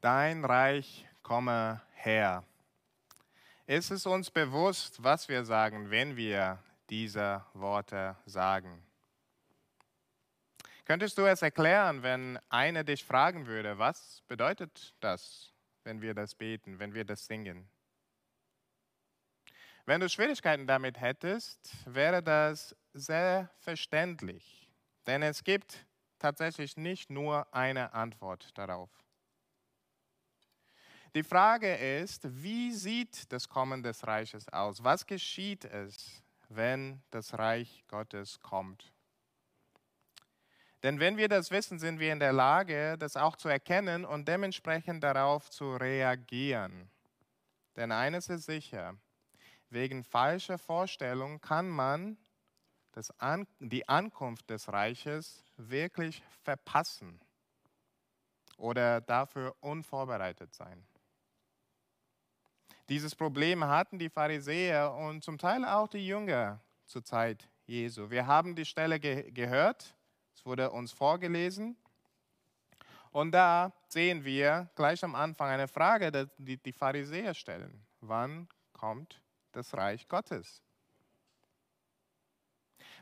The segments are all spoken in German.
Dein Reich komme her. Ist es uns bewusst, was wir sagen, wenn wir diese Worte sagen? Könntest du es erklären, wenn einer dich fragen würde, was bedeutet das, wenn wir das beten, wenn wir das singen? Wenn du Schwierigkeiten damit hättest, wäre das sehr verständlich, denn es gibt tatsächlich nicht nur eine Antwort darauf. Die Frage ist, wie sieht das Kommen des Reiches aus? Was geschieht es, wenn das Reich Gottes kommt? Denn wenn wir das wissen, sind wir in der Lage, das auch zu erkennen und dementsprechend darauf zu reagieren. Denn eines ist sicher, wegen falscher Vorstellungen kann man An die Ankunft des Reiches wirklich verpassen oder dafür unvorbereitet sein. Dieses Problem hatten die Pharisäer und zum Teil auch die Jünger zur Zeit Jesu. Wir haben die Stelle ge gehört, es wurde uns vorgelesen. Und da sehen wir gleich am Anfang eine Frage, die die Pharisäer stellen. Wann kommt das Reich Gottes?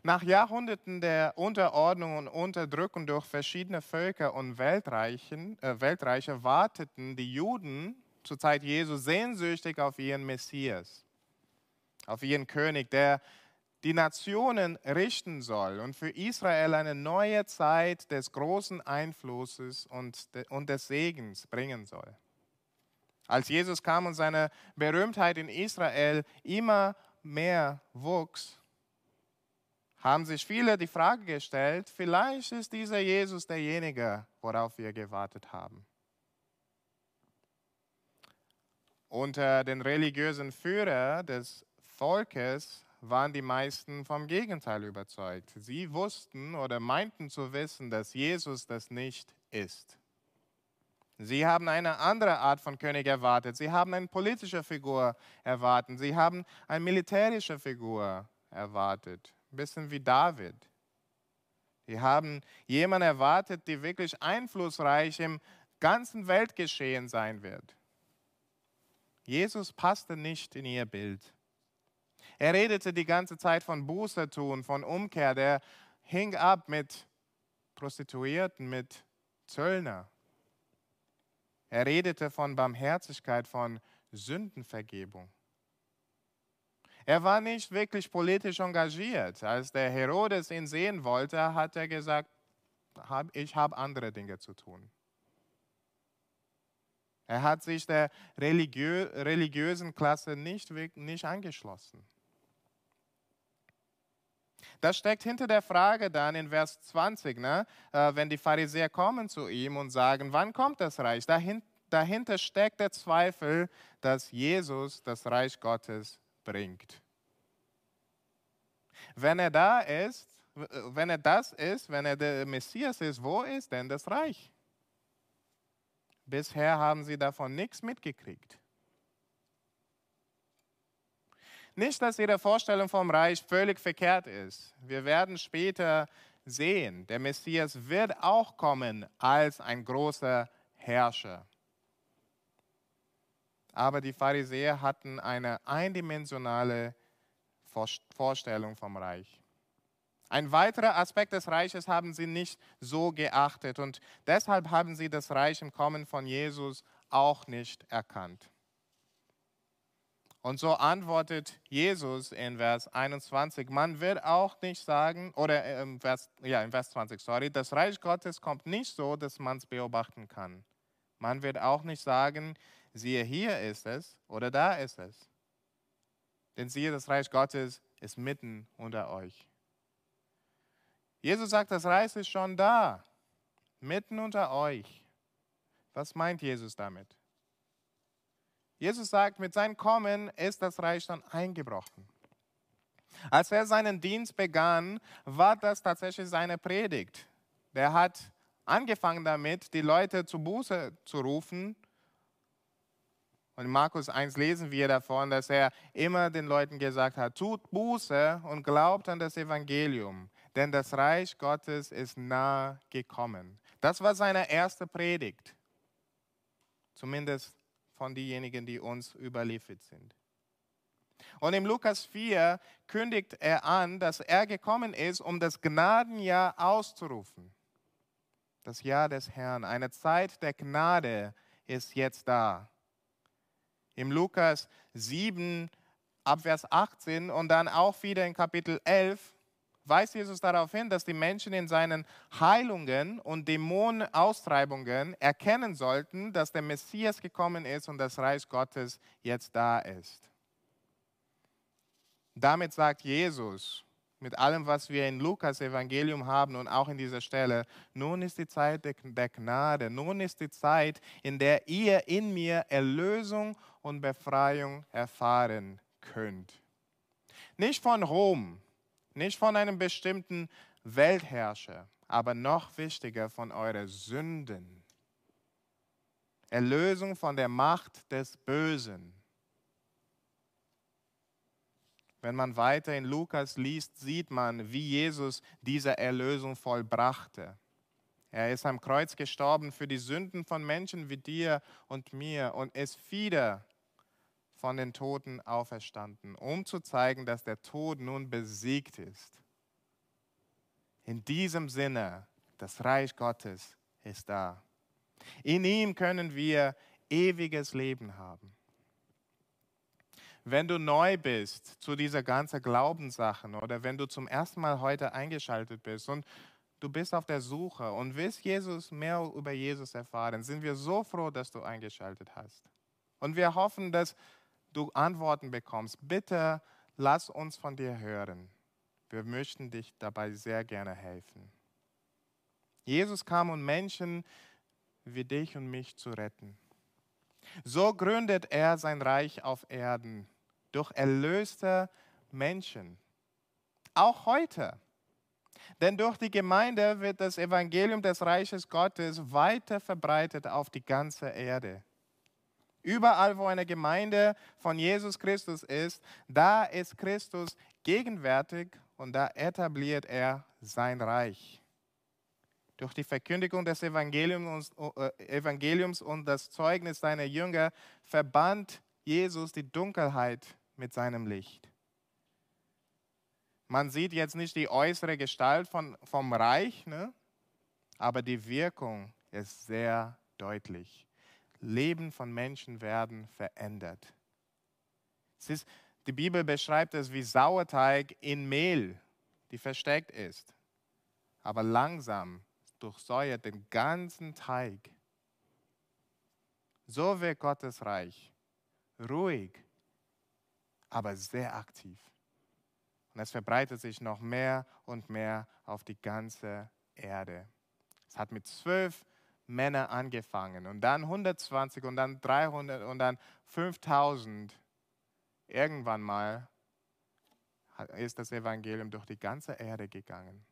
Nach Jahrhunderten der Unterordnung und Unterdrückung durch verschiedene Völker und Weltreichen, äh, Weltreiche warteten die Juden zur Zeit Jesu sehnsüchtig auf ihren Messias, auf ihren König, der die Nationen richten soll und für Israel eine neue Zeit des großen Einflusses und, und des Segens bringen soll. Als Jesus kam und seine Berühmtheit in Israel immer mehr wuchs, haben sich viele die Frage gestellt, vielleicht ist dieser Jesus derjenige, worauf wir gewartet haben. Unter den religiösen Führern des Volkes waren die meisten vom Gegenteil überzeugt. Sie wussten oder meinten zu wissen, dass Jesus das nicht ist. Sie haben eine andere Art von König erwartet. Sie haben eine politische Figur erwartet. Sie haben eine militärische Figur erwartet. Ein bisschen wie David. Sie haben jemanden erwartet, der wirklich einflussreich im ganzen Weltgeschehen sein wird. Jesus passte nicht in ihr Bild. Er redete die ganze Zeit von Buße tun, von Umkehr. Der hing ab mit Prostituierten, mit Zöllner. Er redete von Barmherzigkeit, von Sündenvergebung. Er war nicht wirklich politisch engagiert. Als der Herodes ihn sehen wollte, hat er gesagt, ich habe andere Dinge zu tun. Er hat sich der religiö religiösen Klasse nicht, nicht angeschlossen. Das steckt hinter der Frage dann in Vers 20, ne? Äh, wenn die Pharisäer kommen zu ihm und sagen, wann kommt das Reich? Dahin, dahinter steckt der Zweifel, dass Jesus das Reich Gottes bringt. Wenn er da ist, wenn er das ist, wenn er der Messias ist, wo ist denn das Reich? Bisher haben sie davon nichts mitgekriegt. Nicht, dass ihre Vorstellung vom Reich völlig verkehrt ist. Wir werden später sehen, der Messias wird auch kommen als ein großer Herrscher. Aber die Pharisäer hatten eine eindimensionale Vorstellung vom Reich. Ein weiterer Aspekt des Reiches haben sie nicht so geachtet und deshalb haben sie das Reich im Kommen von Jesus auch nicht erkannt. Und so antwortet Jesus in Vers 21, man wird auch nicht sagen, oder im Vers, ja, in Vers 20, sorry, das Reich Gottes kommt nicht so, dass man es beobachten kann. Man wird auch nicht sagen, siehe, hier ist es oder da ist es. Denn siehe, das Reich Gottes ist mitten unter euch. Jesus sagt, das Reich ist schon da, mitten unter euch. Was meint Jesus damit? Jesus sagt, mit seinem Kommen ist das Reich dann eingebrochen. Als er seinen Dienst begann, war das tatsächlich seine Predigt. Der hat angefangen damit, die Leute zu Buße zu rufen. Und in Markus 1 lesen wir davon, dass er immer den Leuten gesagt hat, tut Buße und glaubt an das Evangelium denn das Reich Gottes ist nahe gekommen. Das war seine erste Predigt. zumindest von denjenigen, die uns überliefert sind. Und im Lukas 4 kündigt er an, dass er gekommen ist, um das Gnadenjahr auszurufen. Das Jahr des Herrn, eine Zeit der Gnade ist jetzt da. Im Lukas 7 ab Vers 18 und dann auch wieder in Kapitel 11 weist Jesus darauf hin, dass die Menschen in seinen Heilungen und Dämonenaustreibungen erkennen sollten, dass der Messias gekommen ist und das Reich Gottes jetzt da ist. Damit sagt Jesus, mit allem, was wir in Lukas Evangelium haben und auch in dieser Stelle, nun ist die Zeit der Gnade, nun ist die Zeit, in der ihr in mir Erlösung und Befreiung erfahren könnt. Nicht von Rom, nicht von einem bestimmten Weltherrscher, aber noch wichtiger von euren Sünden. Erlösung von der Macht des Bösen. Wenn man weiter in Lukas liest, sieht man, wie Jesus diese Erlösung vollbrachte. Er ist am Kreuz gestorben für die Sünden von Menschen wie dir und mir und ist wieder von den Toten auferstanden, um zu zeigen, dass der Tod nun besiegt ist. In diesem Sinne, das Reich Gottes ist da. In ihm können wir ewiges Leben haben. Wenn du neu bist zu dieser ganzen Glaubenssachen oder wenn du zum ersten Mal heute eingeschaltet bist und du bist auf der Suche und willst Jesus mehr über Jesus erfahren, sind wir so froh, dass du eingeschaltet hast. Und wir hoffen, dass du Antworten bekommst, bitte lass uns von dir hören. Wir möchten dich dabei sehr gerne helfen. Jesus kam, um Menschen wie dich und mich zu retten. So gründet er sein Reich auf Erden durch erlöste Menschen. Auch heute. Denn durch die Gemeinde wird das Evangelium des Reiches Gottes weiter verbreitet auf die ganze Erde. Überall, wo eine Gemeinde von Jesus Christus ist, da ist Christus gegenwärtig und da etabliert er sein Reich. Durch die Verkündigung des Evangeliums, äh, Evangeliums und das Zeugnis seiner Jünger verband Jesus die Dunkelheit mit seinem Licht. Man sieht jetzt nicht die äußere Gestalt von, vom Reich, ne? aber die Wirkung ist sehr deutlich. Leben von Menschen werden verändert. Ist, die Bibel beschreibt es wie Sauerteig in Mehl, die versteckt ist, aber langsam durchsäuert den ganzen Teig. So wird Gottes Reich ruhig, aber sehr aktiv. Und es verbreitet sich noch mehr und mehr auf die ganze Erde. Es hat mit zwölf Männer angefangen und dann 120 und dann 300 und dann 5000. Irgendwann mal ist das Evangelium durch die ganze Erde gegangen.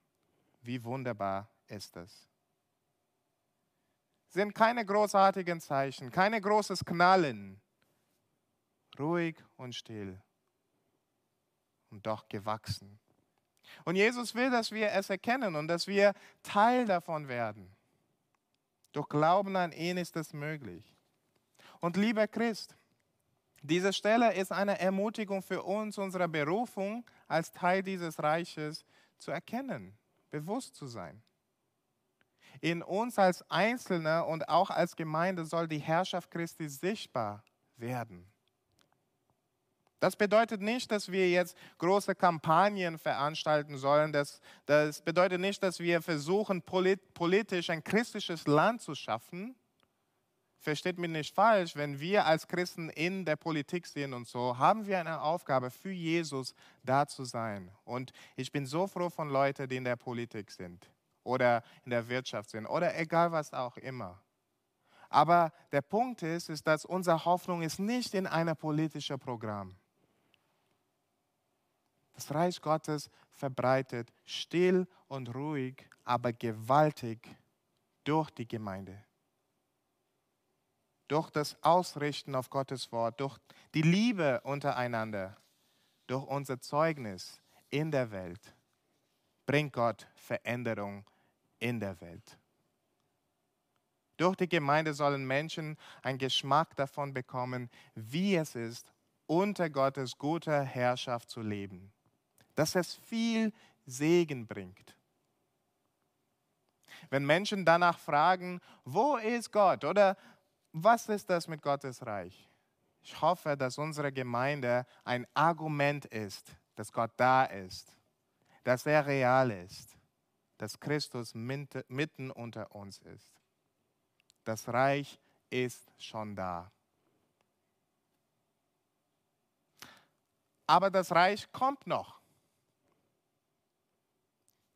Wie wunderbar ist das? Sind keine großartigen Zeichen, keine großes Knallen. Ruhig und still und doch gewachsen. Und Jesus will, dass wir es erkennen und dass wir Teil davon werden. Durch Glauben an ihn ist es möglich. Und lieber Christ, diese Stelle ist eine Ermutigung für uns, unsere Berufung als Teil dieses Reiches zu erkennen, bewusst zu sein. In uns als Einzelne und auch als Gemeinde soll die Herrschaft Christi sichtbar werden. Das bedeutet nicht, dass wir jetzt große Kampagnen veranstalten sollen. Das, das bedeutet nicht, dass wir versuchen, polit, politisch ein christliches Land zu schaffen. Versteht mich nicht falsch, wenn wir als Christen in der Politik sind und so, haben wir eine Aufgabe für Jesus da zu sein. Und ich bin so froh von Leuten, die in der Politik sind oder in der Wirtschaft sind oder egal was auch immer. Aber der Punkt ist, ist, dass unsere Hoffnung ist nicht in einem politischen Programm. Das Reich Gottes verbreitet still und ruhig, aber gewaltig durch die Gemeinde. Durch das Ausrichten auf Gottes Wort, durch die Liebe untereinander, durch unser Zeugnis in der Welt bringt Gott Veränderung in der Welt. Durch die Gemeinde sollen Menschen einen Geschmack davon bekommen, wie es ist, unter Gottes guter Herrschaft zu leben. Dass es viel Segen bringt. Wenn Menschen danach fragen, wo ist Gott oder was ist das mit Gottes Reich? Ich hoffe, dass unsere Gemeinde ein Argument ist, dass Gott da ist, dass er real ist, dass Christus mitten unter uns ist. Das Reich ist schon da. Aber das Reich kommt noch.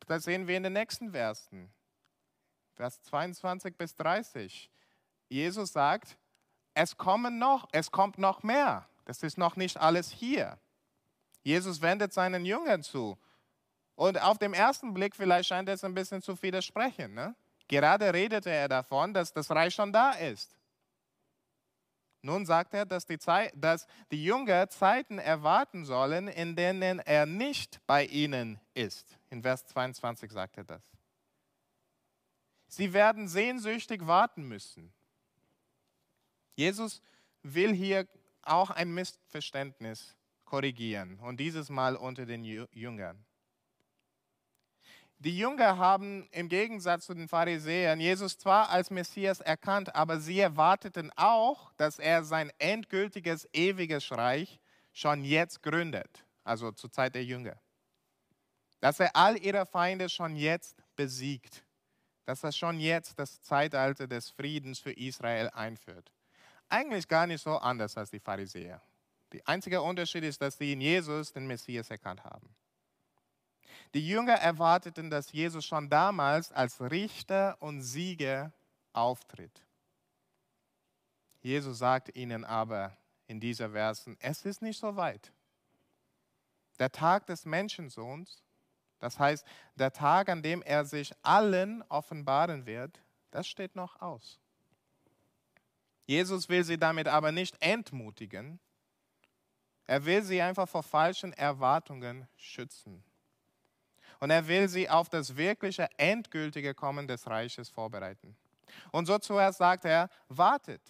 Das sehen wir in den nächsten Versen. Vers 22 bis 30. Jesus sagt, es kommen noch, es kommt noch mehr. Das ist noch nicht alles hier. Jesus wendet seinen Jüngern zu. Und auf dem ersten Blick vielleicht scheint es ein bisschen zu widersprechen. Ne? Gerade redete er davon, dass das Reich schon da ist. Nun sagt er, dass die, Zeit, dass die Jünger Zeiten erwarten sollen, in denen er nicht bei ihnen ist. In Vers 22 sagt er das. Sie werden sehnsüchtig warten müssen. Jesus will hier auch ein Missverständnis korrigieren und dieses Mal unter den Jüngern. Die Jünger haben im Gegensatz zu den Pharisäern Jesus zwar als Messias erkannt, aber sie erwarteten auch, dass er sein endgültiges, ewiges Reich schon jetzt gründet, also zur Zeit der Jünger. Dass er all ihre Feinde schon jetzt besiegt dass er schon jetzt das Zeitalter des Friedens für Israel einführt. Eigentlich gar nicht so anders als die Pharisäer. Der einzige Unterschied ist, dass sie in Jesus den Messias erkannt haben. Die Jünger erwarteten, dass Jesus schon damals als Richter und Sieger auftritt. Jesus sagt ihnen aber in dieser Versen, es ist nicht so weit. Der Tag des Menschensohns das heißt, der Tag, an dem er sich allen offenbaren wird, das steht noch aus. Jesus will sie damit aber nicht entmutigen. Er will sie einfach vor falschen Erwartungen schützen. Und er will sie auf das wirkliche, endgültige Kommen des Reiches vorbereiten. Und so zuerst sagt er, wartet.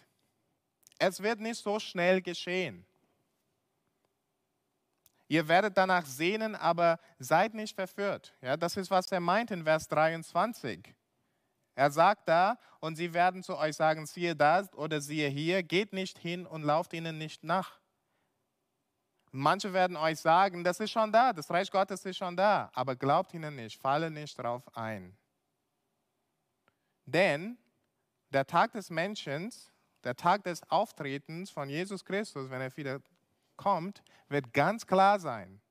Es wird nicht so schnell geschehen. Ihr werdet danach sehnen, aber seid nicht verführt. Ja, das ist, was er meint in Vers 23. Er sagt da, und sie werden zu euch sagen, siehe da oder siehe hier, geht nicht hin und lauft ihnen nicht nach. Manche werden euch sagen, das ist schon da, das Reich Gottes ist schon da, aber glaubt ihnen nicht, falle nicht darauf ein. Denn der Tag des Menschen, der Tag des Auftretens von Jesus Christus, wenn er wieder kommt, wird ganz klar sein.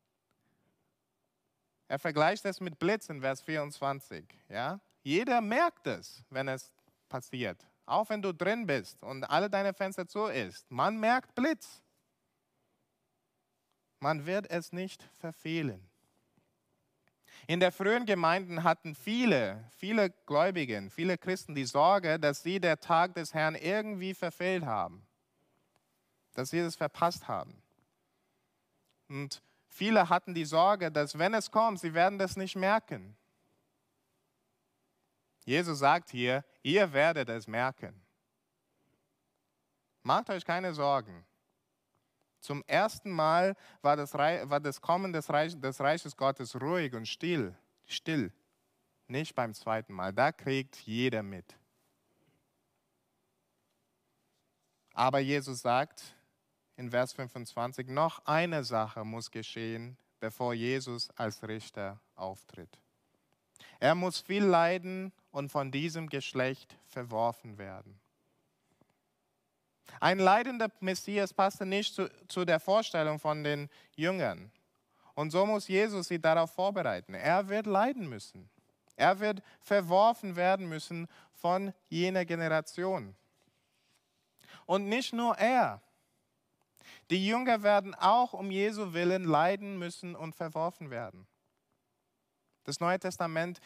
Er vergleicht es mit Blitz in Vers 24. Ja? Jeder merkt es, wenn es passiert. Auch wenn du drin bist und alle deine Fenster zu ist. Man merkt Blitz. Man wird es nicht verfehlen. In der frühen Gemeinden hatten viele, viele Gläubigen, viele Christen die Sorge, dass sie der Tag des Herrn irgendwie verfehlt haben, dass sie es verpasst haben. Und viele hatten die Sorge, dass wenn es kommt, sie werden das nicht merken. Jesus sagt hier, ihr werdet es merken. Macht euch keine Sorgen. Zum ersten Mal war das, war das Kommen des, Reich, des Reiches Gottes ruhig und still, still. Nicht beim zweiten Mal. Da kriegt jeder mit. Aber Jesus sagt, in Vers 25, noch eine Sache muss geschehen, bevor Jesus als Richter auftritt. Er muss viel leiden und von diesem Geschlecht verworfen werden. Ein leidender Messias passte nicht zu, zu, der Vorstellung von den Jüngern. Und so muss Jesus sie darauf vorbereiten. Er wird leiden müssen. Er wird verworfen werden müssen von jener Generation. Und nicht nur er. Die Jünger werden auch um Jesu Willen leiden müssen und verworfen werden. Das Neue Testament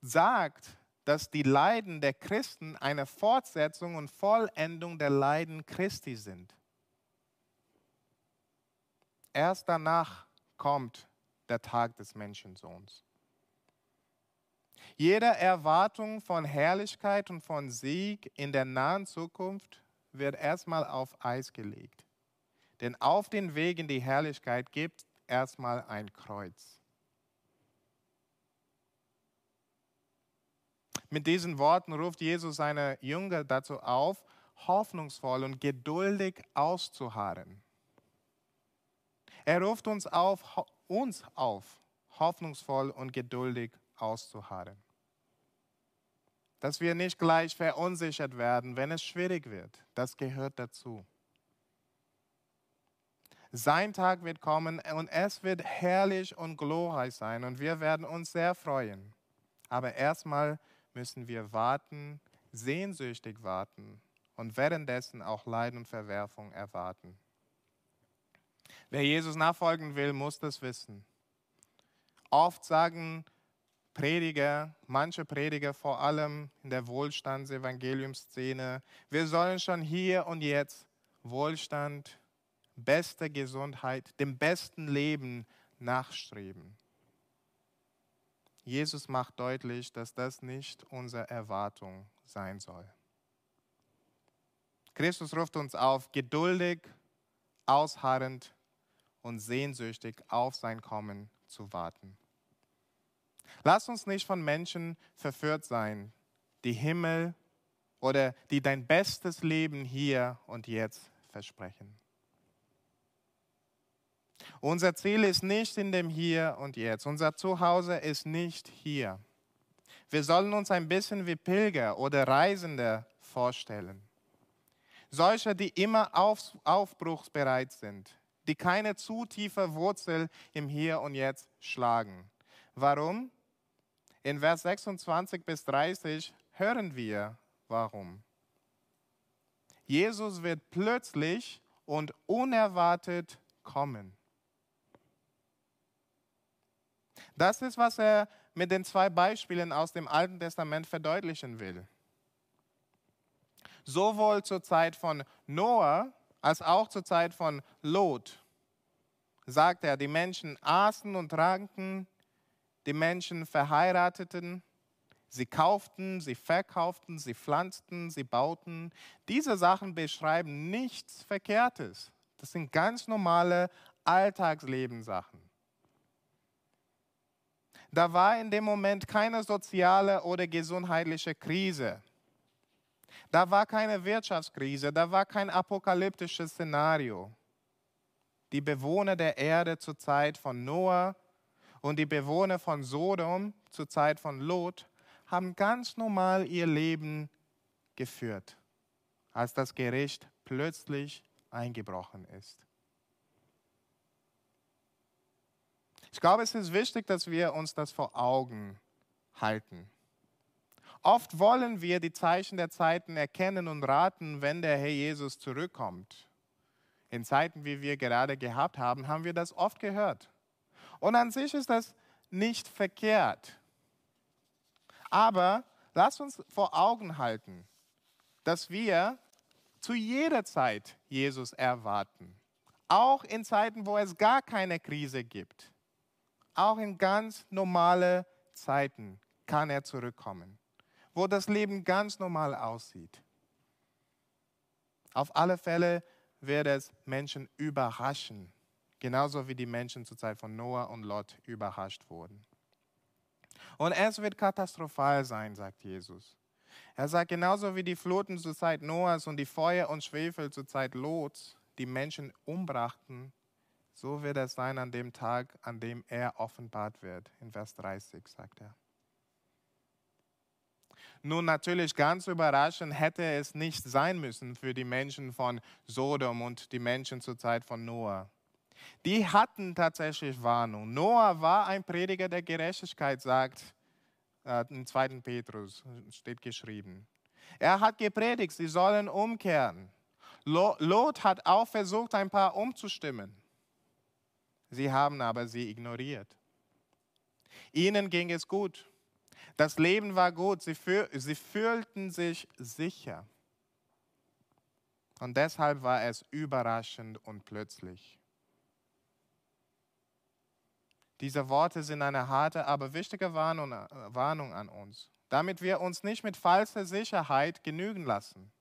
sagt, dass die Leiden der Christen eine Fortsetzung und Vollendung der Leiden Christi sind. Erst danach kommt der Tag des Menschensohns. Jede Erwartung von Herrlichkeit und von Sieg in der nahen Zukunft wird erstmal auf Eis gelegt. Denn auf den Weg in die Herrlichkeit gibt erstmal ein Kreuz. Mit diesen Worten ruft Jesus seine Jünger dazu auf, hoffnungsvoll und geduldig auszuharren. Er ruft uns auf, uns auf, hoffnungsvoll und geduldig auszuharren. Dass wir nicht gleich verunsichert werden, wenn es schwierig wird, das gehört dazu. Sein Tag wird kommen und es wird herrlich und glorreich sein und wir werden uns sehr freuen. Aber erstmal müssen wir warten, sehnsüchtig warten und währenddessen auch Leid und Verwerfung erwarten. Wer Jesus nachfolgen will, muss das wissen. Oft sagen Prediger, manche Prediger vor allem in der Wohlstandsevangeliumsszene, wir sollen schon hier und jetzt Wohlstand, beste Gesundheit, dem besten Leben nachstreben. Jesus macht deutlich, dass das nicht unsere Erwartung sein soll. Christus ruft uns auf, geduldig, ausharrend und sehnsüchtig auf sein Kommen zu warten. Lass uns nicht von Menschen verführt sein, die Himmel oder die dein bestes Leben hier und jetzt versprechen. Unser Ziel ist nicht in dem Hier und Jetzt. Unser Zuhause ist nicht hier. Wir sollen uns ein bisschen wie Pilger oder Reisende vorstellen. Solche, die immer auf, aufbruchsbereit sind, die keine zu tiefe Wurzel im Hier und Jetzt schlagen. Warum? In Vers 26 bis 30 hören wir, warum. Jesus wird plötzlich und unerwartet kommen. Das ist, was er mit den zwei Beispielen aus dem Alten Testament verdeutlichen will. Sowohl zur Zeit von Noah als auch zur Zeit von Lot sagt er, die Menschen aßen und tranken, die Menschen verheirateten, sie kauften, sie verkauften, sie pflanzten, sie bauten. Diese Sachen beschreiben nichts Verkehrtes. Das sind ganz normale Alltagslebenssachen. Da war in dem Moment keine soziale oder gesundheitliche Krise. Da war keine Wirtschaftskrise, da war kein apokalyptisches Szenario. Die Bewohner der Erde zur Zeit von Noah und die Bewohner von Sodom zur Zeit von Lot haben ganz normal ihr Leben geführt, als das Gericht plötzlich eingebrochen ist. Ich glaube, es ist wichtig, dass wir uns das vor Augen halten. Oft wollen wir die Zeichen der Zeiten erkennen und raten, wenn der Herr Jesus zurückkommt. In Zeiten, wie wir gerade gehabt haben, haben wir das oft gehört. Und an sich ist das nicht verkehrt. Aber lasst uns vor Augen halten, dass wir zu jeder Zeit Jesus erwarten. Auch in Zeiten, wo es gar keine Krise gibt. Auch in ganz normale Zeiten kann er zurückkommen, wo das Leben ganz normal aussieht. Auf alle Fälle wird es Menschen überraschen, genauso wie die Menschen zur Zeit von Noah und Lot überrascht wurden. Und es wird katastrophal sein, sagt Jesus. Er sagt, genauso wie die Fluten zur Zeit Noahs und die Feuer und Schwefel zur Zeit Lots die Menschen umbrachten, so wird es sein an dem Tag, an dem er offenbart wird. In Vers 30 sagt er. Nun natürlich ganz überraschend hätte es nicht sein müssen für die Menschen von Sodom und die Menschen zur Zeit von Noah die hatten tatsächlich Warnung. Noah war ein Prediger der Gerechtigkeit, sagt äh, im 2. Petrus, steht geschrieben. Er hat gepredigt, sie sollen umkehren. Lot hat auch versucht, ein paar umzustimmen. Sie haben aber sie ignoriert. Ihnen ging es gut. Das Leben war gut. Sie, fühl sie fühlten sich sicher. Und deshalb war es überraschend und plötzlich. Diese Worte sind eine harte, aber wichtige Warnung, Warnung an uns, damit wir uns nicht mit falscher Sicherheit genügen lassen.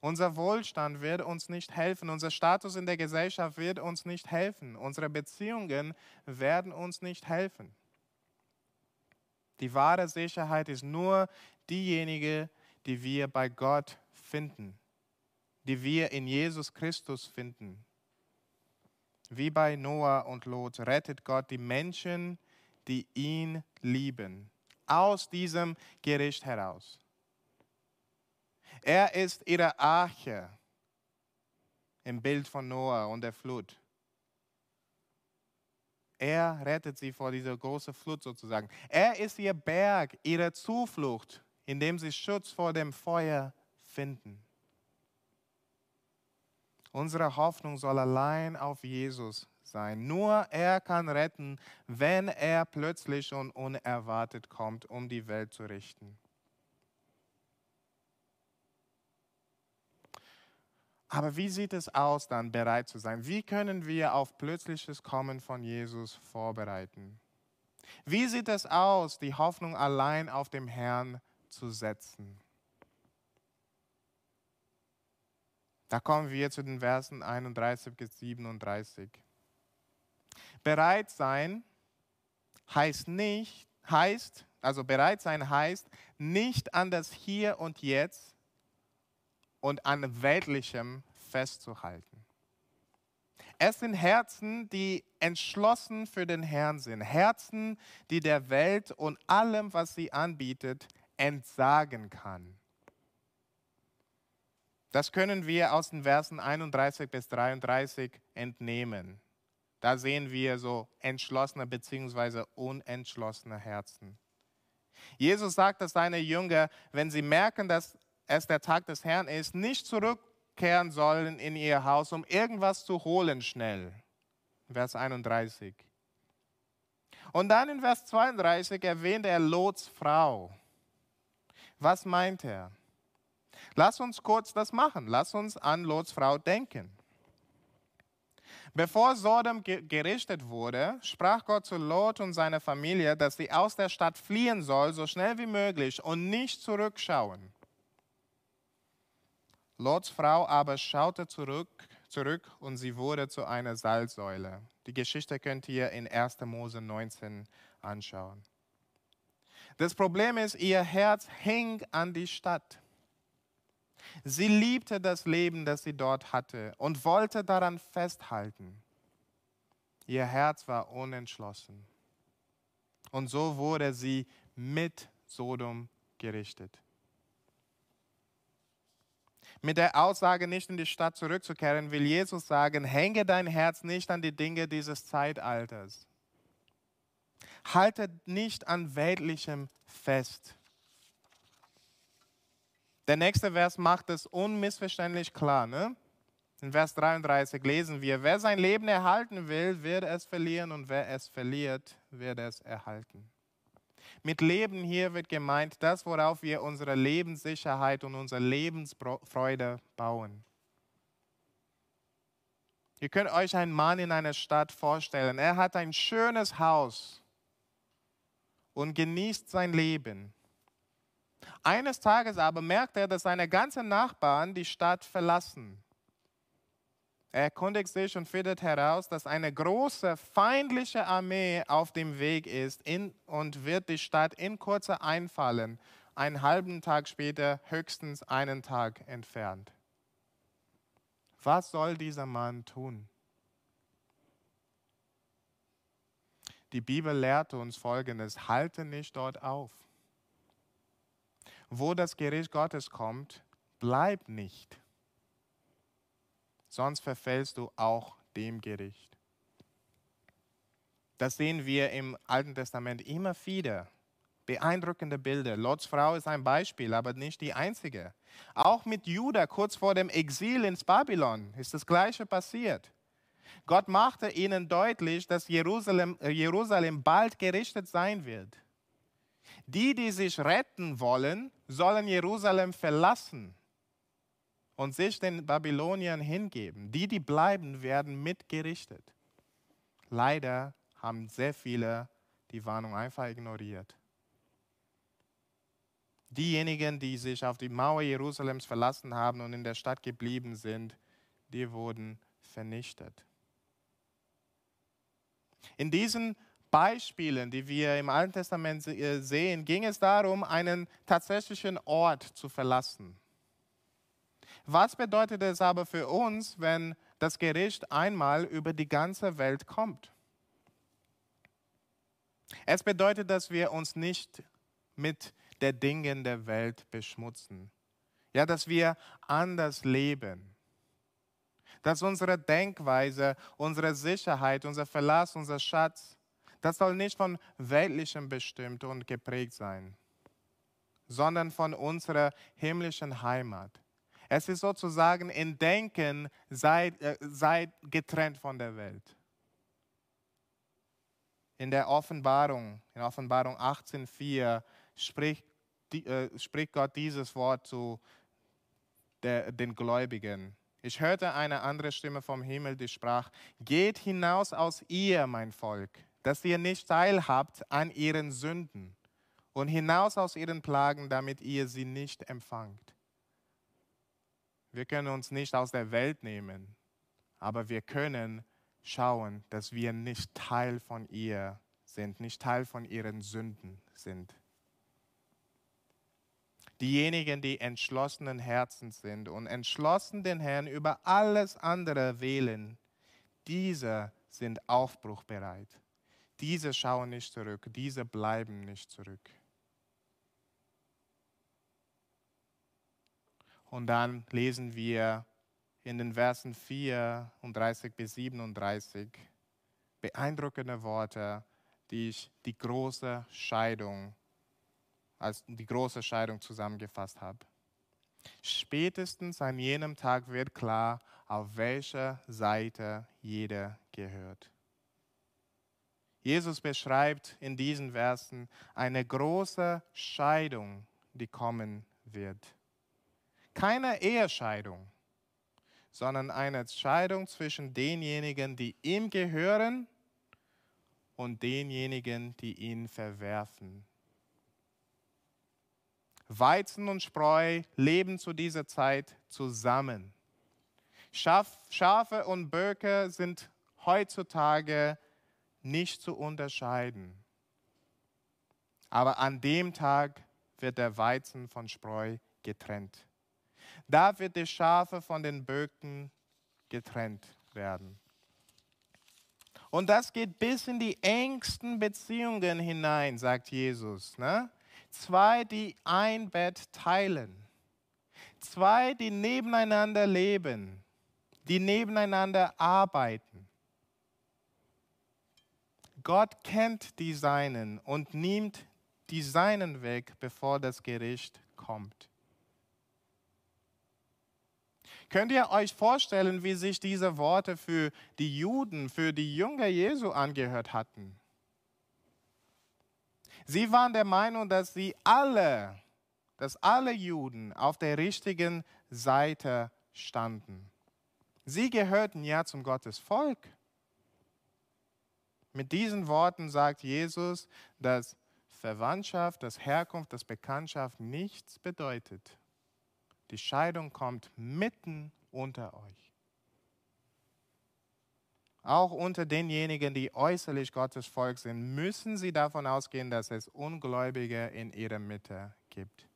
Unser Wohlstand wird uns nicht helfen, unser Status in der Gesellschaft wird uns nicht helfen, unsere Beziehungen werden uns nicht helfen. Die wahre Sicherheit ist nur diejenige, die wir bei Gott finden, die wir in Jesus Christus finden. Wie bei Noah und Lot rettet Gott die Menschen, die ihn lieben, aus diesem Gericht heraus. Er ist ihre Arche im Bild von Noah und der Flut. Er rettet sie vor dieser großen Flut sozusagen. Er ist ihr Berg, ihre Zuflucht, in dem sie Schutz vor dem Feuer finden. Unsere Hoffnung soll allein auf Jesus sein. Nur er kann retten, wenn er plötzlich und unerwartet kommt, um die Welt zu richten. Aber wie sieht es aus, dann bereit zu sein? Wie können wir auf plötzliches Kommen von Jesus vorbereiten? Wie sieht es aus, die Hoffnung allein auf dem Herrn zu setzen? Da kommen wir zu den Versen 31 bis 37. Bereit sein heißt nicht, heißt, also bereit sein heißt, nicht an das Hier und Jetzt und an Weltlichem festzuhalten. Es sind Herzen, die entschlossen für den Herrn sind. Herzen, die der Welt und allem, was sie anbietet, entsagen kann. Das können wir aus den Versen 31 bis 33 entnehmen. Da sehen wir so entschlossene bzw. unentschlossene Herzen. Jesus sagt, dass seine Jünger, wenn sie merken, dass es der Tag des Herrn ist, nicht zurückkehren sollen in ihr Haus, um irgendwas zu holen schnell. Vers 31. Und dann in Vers 32 erwähnt er Lots Frau. Was meint er? Lass uns kurz das machen. Lass uns an Lots Frau denken. Bevor Sodom gerichtet wurde, sprach Gott zu Lot und seiner Familie, dass sie aus der Stadt fliehen soll, so schnell wie möglich und nicht zurückschauen. Lots Frau aber schaute zurück, zurück und sie wurde zu einer Salzsäule. Die Geschichte könnt ihr in 1. Mose 19 anschauen. Das Problem ist, ihr Herz hing an die Stadt. Sie liebte das Leben, das sie dort hatte und wollte daran festhalten. Ihr Herz war unentschlossen. Und so wurde sie mit Sodom gerichtet. Mit der Aussage, nicht in die Stadt zurückzukehren, will Jesus sagen, hänge dein Herz nicht an die Dinge dieses Zeitalters. Halte nicht an weltlichem fest. Der nächste Vers macht es unmissverständlich klar. Ne? In Vers 33 lesen wir, wer sein Leben erhalten will, wird es verlieren und wer es verliert, wird es erhalten. Mit Leben hier wird gemeint das, worauf wir unsere Lebenssicherheit und unsere Lebensfreude bauen. Ihr könnt euch einen Mann in einer Stadt vorstellen. Er hat ein schönes Haus und genießt sein Leben. Eines Tages aber merkt er, dass seine ganzen Nachbarn die Stadt verlassen. Er erkundigt sich und findet heraus, dass eine große feindliche Armee auf dem Weg ist in, und wird die Stadt in kurzer einfallen, einen halben Tag später höchstens einen Tag entfernt. Was soll dieser Mann tun? Die Bibel lehrt uns Folgendes, halte nicht dort auf wo das Gericht Gottes kommt, bleib nicht. Sonst verfällst du auch dem Gericht. Das sehen wir im Alten Testament immer wieder. Beeindruckende Bilder. Lots Frau ist ein Beispiel, aber nicht die einzige. Auch mit Judah kurz vor dem Exil ins Babylon ist das Gleiche passiert. Gott machte ihnen deutlich, dass Jerusalem, Jerusalem bald gerichtet sein wird. Die, die sich retten wollen, sollen Jerusalem verlassen und sich den Babyloniern hingeben. Die, die bleiben, werden mitgerichtet. Leider haben sehr viele die Warnung einfach ignoriert. Diejenigen, die sich auf die Mauer Jerusalems verlassen haben und in der Stadt geblieben sind, die wurden vernichtet. In diesen Beispielen, die wir im Alten Testament äh, sehen, ging es darum, einen tatsächlichen Ort zu verlassen. Was bedeutet es aber für uns, wenn das Gericht einmal über die ganze Welt kommt? Es bedeutet, dass wir uns nicht mit der Dingen der Welt beschmutzen. Ja, dass wir anders leben. Dass unsere Denkweise, unsere Sicherheit, unser Verlass, unser Schatz, das soll nicht von weltlichem bestimmt und geprägt sein, sondern von unserer himmlischen Heimat. Es ist sozusagen in Denken, seid, äh, getrennt von der Welt. In der Offenbarung, in Offenbarung 18,4 spricht, äh, spricht Gott dieses Wort zu der, den Gläubigen. Ich hörte eine andere Stimme vom Himmel, die sprach, geht hinaus aus ihr, mein Volk, dass ihr nicht teilhabt an ihren Sünden und hinaus aus ihren Plagen, damit ihr sie nicht empfangt. Wir können uns nicht aus der Welt nehmen, aber wir können schauen, dass wir nicht Teil von ihr sind, nicht Teil von ihren Sünden sind. Diejenigen, die entschlossenen Herzens sind und entschlossen den Herrn über alles andere wählen, diese sind aufbruchbereit. Diese schauen nicht zurück, diese bleiben nicht zurück. Und dann lesen wir in den Versen 34 bis 37 beeindruckende Worte, die ich die große Scheidung als die große Scheidung zusammengefasst habe. Spätestens an jenem Tag wird klar, auf welcher Seite jeder gehört. Jesus beschreibt in diesen Versen eine große Scheidung, die kommen wird. Keine Ehescheidung, sondern eine Scheidung zwischen denjenigen, die ihm gehören und denjenigen, die ihn verwerfen. Weizen und Spreu leben zu dieser Zeit zusammen. Schafe und Böcke sind heutzutage nicht zu unterscheiden. Aber an dem Tag wird der Weizen von Spreu getrennt. Da wird die Schafe von den Böcken getrennt werden. Und das geht bis in die engsten Beziehungen hinein, sagt Jesus. Ne? Zwei, die ein Bett teilen. Zwei, die nebeneinander leben, die nebeneinander arbeiten. Gott kennt die Seinen und nimmt die Seinen weg, bevor das Gericht kommt. Könnt ihr euch vorstellen, wie sich diese Worte für die Juden, für die Jünger Jesu angehört hatten? Sie waren der Meinung, dass sie alle, dass alle Juden auf der richtigen Seite standen. Sie gehörten ja zum Gottes Volk. Mit diesen Worten sagt Jesus, dass Verwandtschaft, dass Herkunft, dass Bekanntschaft nichts bedeutet. Die Scheidung kommt mitten unter euch. Auch unter denjenigen, die äußerlich Gottes Volk sind, müssen sie davon ausgehen, dass es Ungläubige in ihrer Mitte gibt.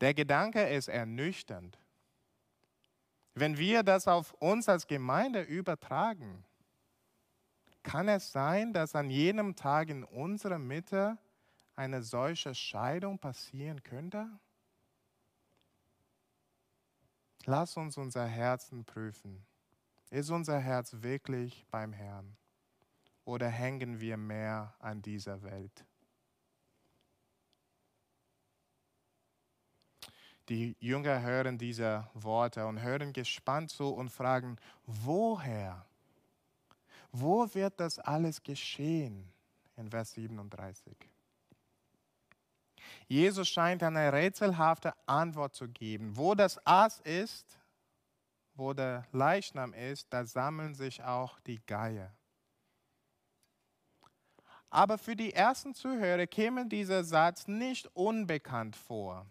Der Gedanke ist ernüchternd. Wenn wir das auf uns als Gemeinde übertragen, kann es sein, dass an jenem Tag in unserer Mitte eine solche Scheidung passieren könnte? Lass uns unser Herzen prüfen. Ist unser Herz wirklich beim Herrn? Oder hängen wir mehr an dieser Welt? Die Jünger hören diese Worte und hören gespannt zu und fragen, woher? Wo wird das alles geschehen? In Vers 37. Jesus scheint eine rätselhafte Antwort zu geben. Wo das Aas ist, wo der Leichnam ist, da sammeln sich auch die Geier. Aber für die ersten Zuhörer käme dieser Satz nicht unbekannt vor.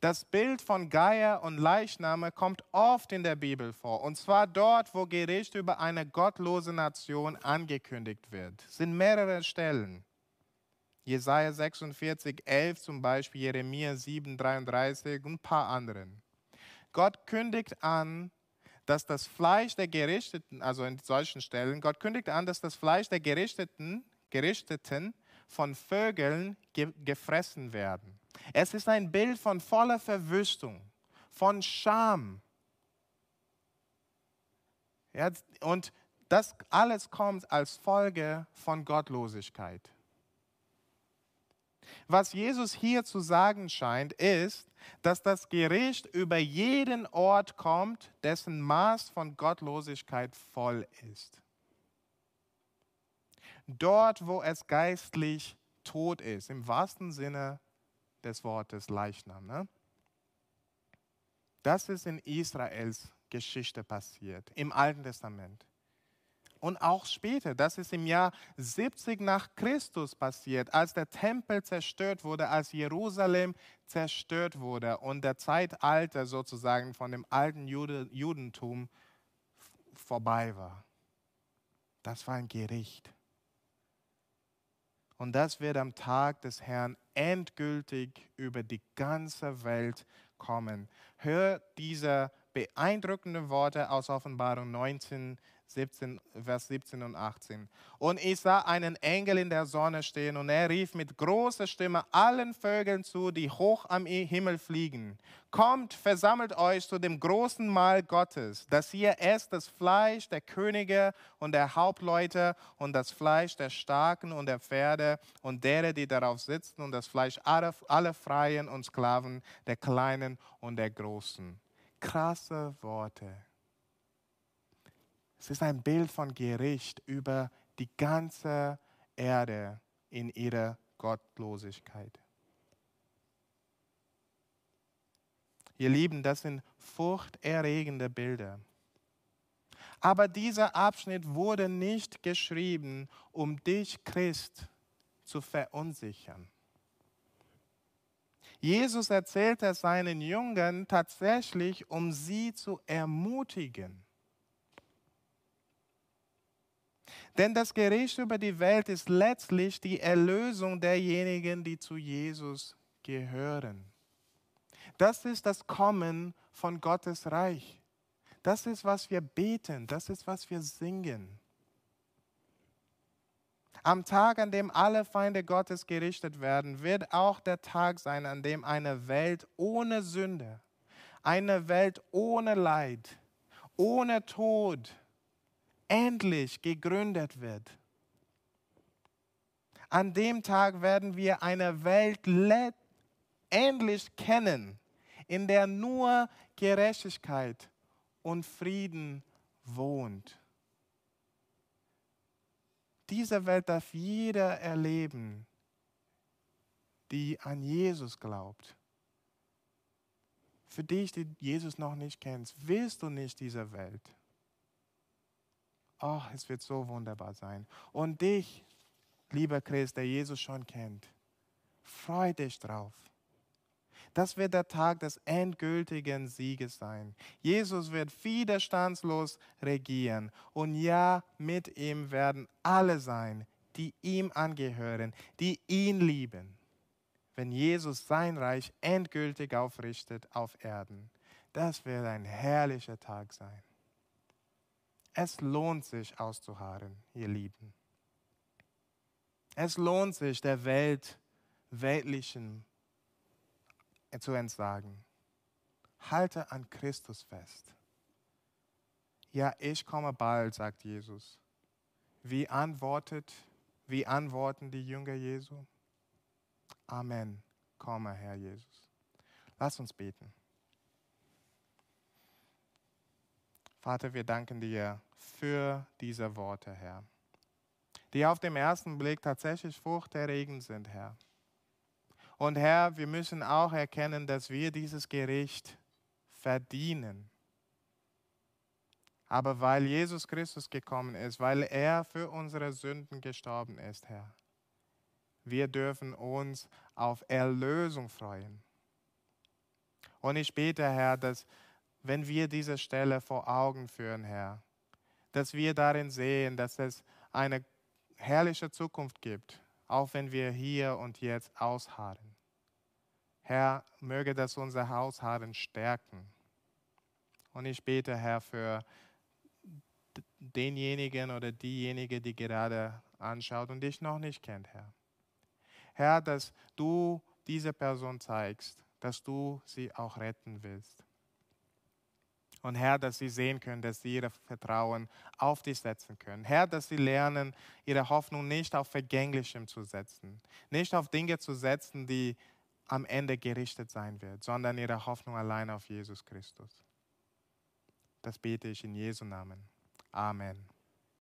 Das Bild von Geier und Leichname kommt oft in der Bibel vor, und zwar dort, wo Gericht über eine gottlose Nation angekündigt wird. Es sind mehrere Stellen. Jesaja 46, 11 zum Beispiel, Jeremia 7, 33 und ein paar anderen. Gott kündigt an, dass das Fleisch der Gerichteten, also in solchen Stellen, Gott kündigt an, dass das Fleisch der Gerichteten, Gerichteten von Vögeln ge gefressen werden. Es ist ein Bild von voller Verwüstung, von Scham. Ja, und das alles kommt als Folge von Gottlosigkeit. Was Jesus hier zu sagen scheint, ist, dass das Gericht über jeden Ort kommt, dessen Maß von Gottlosigkeit voll ist. Dort, wo es geistlich tot ist, im wahrsten Sinne des Wortes Leichnam. Ne? Das ist in Israels Geschichte passiert, im Alten Testament und auch später. Das ist im Jahr 70 nach Christus passiert, als der Tempel zerstört wurde, als Jerusalem zerstört wurde und der Zeitalter sozusagen von dem alten Jude, Judentum vorbei war. Das war ein Gericht. Und das wird am Tag des Herrn endgültig über die ganze Welt kommen. Hör diese beeindruckenden Worte aus Offenbarung 19, 17, Vers 17 und 18. Und ich sah einen Engel in der Sonne stehen und er rief mit großer Stimme allen Vögeln zu, die hoch am Himmel fliegen. Kommt, versammelt euch zu dem großen Mahl Gottes, dass ihr esst das Fleisch der Könige und der Hauptleute und das Fleisch der Starken und der Pferde und derer, die darauf sitzen und das Fleisch aller, aller Freien und Sklaven, der Kleinen und der Großen. Krasse Worte. Es ist ein Bild von Gericht über die ganze Erde in ihrer Gottlosigkeit. Ihr Lieben, das sind furchterregende Bilder. Aber dieser Abschnitt wurde nicht geschrieben, um dich, Christ, zu verunsichern. Jesus erzählte seinen Jüngern tatsächlich, um sie zu ermutigen. Denn das Gericht über die Welt ist letztlich die Erlösung derjenigen, die zu Jesus gehören. Das ist das Kommen von Gottes Reich. Das ist, was wir beten, das ist, was wir singen. Am Tag, an dem alle Feinde Gottes gerichtet werden, wird auch der Tag sein, an dem eine Welt ohne Sünde, eine Welt ohne Leid, ohne Tod, endlich gegründet wird. An dem Tag werden wir eine Welt endlich kennen, in der nur Gerechtigkeit und Frieden wohnt. Diese Welt darf jeder erleben, die an Jesus glaubt. Für dich, die Jesus noch nicht kennst, willst du nicht diese Welt oh, es wird so wunderbar sein. Und dich, lieber Christ, der Jesus schon kennt, freu dich drauf. Das wird der Tag des endgültigen Sieges sein. Jesus wird widerstandslos regieren. Und ja, mit ihm werden alle sein, die ihm angehören, die ihn lieben. Wenn Jesus sein Reich endgültig aufrichtet auf Erden. Das wird ein herrlicher Tag sein. Es lohnt sich auszuharren, ihr Lieben. Es lohnt sich, der Welt, weltlichen zu entsagen. Halte an Christus fest. Ja, ich komme bald, sagt Jesus. Wie antwortet, wie antworten die Jünger Jesu? Amen. Komme, Herr Jesus. Lass uns beten. Vater, wir danken dir für diese Worte, Herr, die auf den ersten Blick tatsächlich furchterregend sind, Herr. Und Herr, wir müssen auch erkennen, dass wir dieses Gericht verdienen. Aber weil Jesus Christus gekommen ist, weil er für unsere Sünden gestorben ist, Herr, wir dürfen uns auf Erlösung freuen. Und ich bete, Herr, dass wenn wir diese Stelle vor Augen führen, Herr, dass wir darin sehen, dass es eine herrliche Zukunft gibt, auch wenn wir hier und jetzt ausharren. Herr, möge das unser Ausharren stärken. Und ich bete, Herr, für denjenigen oder diejenige, die gerade anschaut und dich noch nicht kennt, Herr. Herr, dass du diese Person zeigst, dass du sie auch retten willst. Und Herr, dass sie sehen können, dass sie ihr Vertrauen auf dich setzen können. Herr, dass sie lernen, ihre Hoffnung nicht auf Vergänglichem zu setzen, nicht auf Dinge zu setzen, die am Ende gerichtet sein wird, sondern ihre Hoffnung allein auf Jesus Christus. Das bete ich in Jesu Namen. Amen.